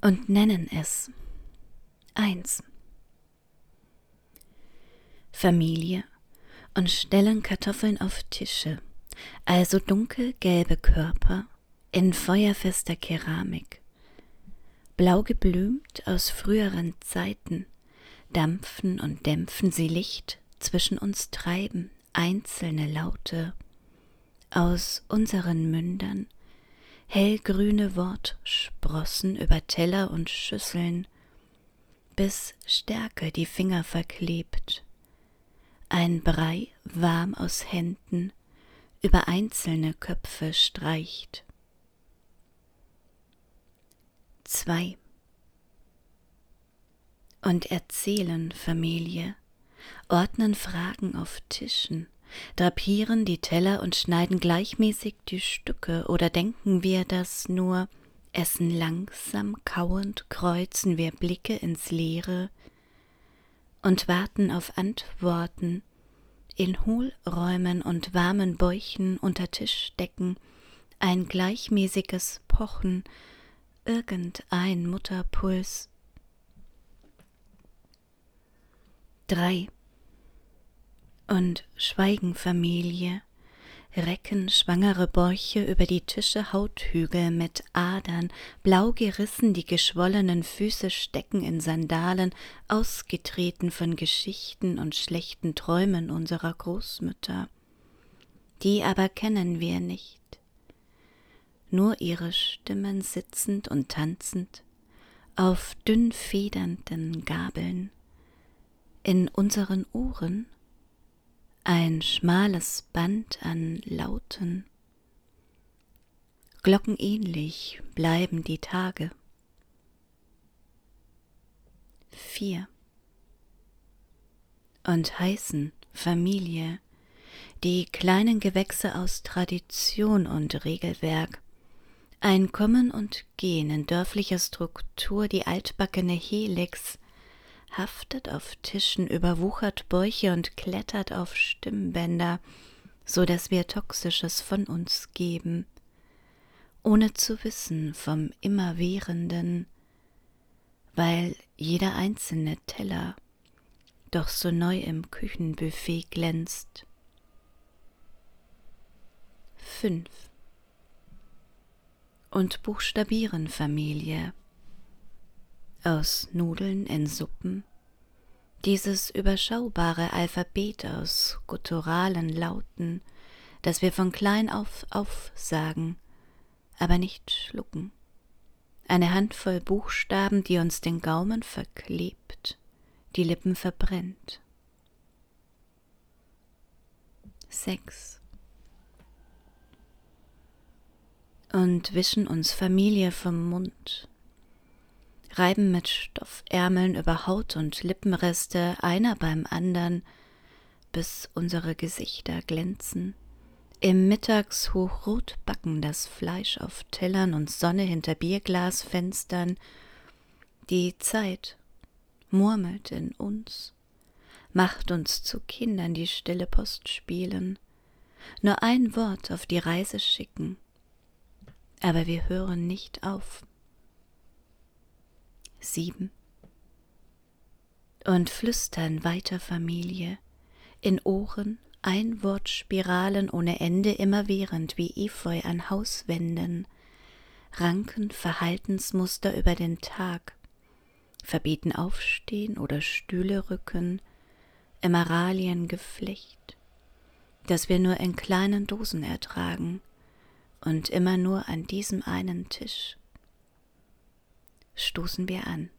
und nennen es eins. Familie. Und stellen Kartoffeln auf Tische, also dunkelgelbe Körper in feuerfester Keramik, blau geblümt aus früheren Zeiten, dampfen und dämpfen sie Licht zwischen uns treiben, einzelne Laute aus unseren Mündern, hellgrüne Wortsprossen über Teller und Schüsseln, bis Stärke die Finger verklebt, ein Brei warm aus Händen über einzelne Köpfe streicht. 2. Und erzählen Familie, ordnen Fragen auf Tischen, drapieren die Teller und schneiden gleichmäßig die Stücke, oder denken wir das nur, essen langsam, kauend, kreuzen wir Blicke ins Leere und warten auf Antworten in Hohlräumen und warmen Bäuchen unter Tischdecken, ein gleichmäßiges Pochen, irgendein Mutterpuls. Drei und schweigen Familie, recken schwangere Bäuche über die Tische Hauthügel mit Adern, blau gerissen die geschwollenen Füße stecken in Sandalen, ausgetreten von Geschichten und schlechten Träumen unserer Großmütter. Die aber kennen wir nicht. Nur ihre Stimmen sitzend und tanzend auf dünn federnden Gabeln, in unseren Ohren ein schmales Band an Lauten. Glockenähnlich bleiben die Tage. Vier. Und heißen Familie, die kleinen Gewächse aus Tradition und Regelwerk, ein Kommen und Gehen in dörflicher Struktur, die altbackene Helix, haftet auf Tischen, überwuchert Bäuche und klettert auf Stimmbänder, so dass wir Toxisches von uns geben, ohne zu wissen vom Immerwährenden, weil jeder einzelne Teller doch so neu im Küchenbuffet glänzt. 5. Und buchstabieren Familie aus Nudeln in Suppen, dieses überschaubare Alphabet aus gutturalen Lauten, das wir von klein auf aufsagen, aber nicht schlucken. Eine Handvoll Buchstaben, die uns den Gaumen verklebt, die Lippen verbrennt. 6. Und wischen uns Familie vom Mund, reiben mit Stoffärmeln über Haut und Lippenreste einer beim andern, bis unsere Gesichter glänzen. Im Mittagshoch backen das Fleisch auf Tellern und Sonne hinter Bierglasfenstern. Die Zeit murmelt in uns, macht uns zu Kindern, die stille Post spielen, nur ein Wort auf die Reise schicken, aber wir hören nicht auf sieben. Und flüstern weiter Familie, in Ohren Einwortspiralen ohne Ende immerwährend wie Efeu an Hauswänden, Ranken Verhaltensmuster über den Tag, verbieten Aufstehen oder Stühle rücken, Emeraliengeflecht, das wir nur in kleinen Dosen ertragen und immer nur an diesem einen Tisch stoßen wir an.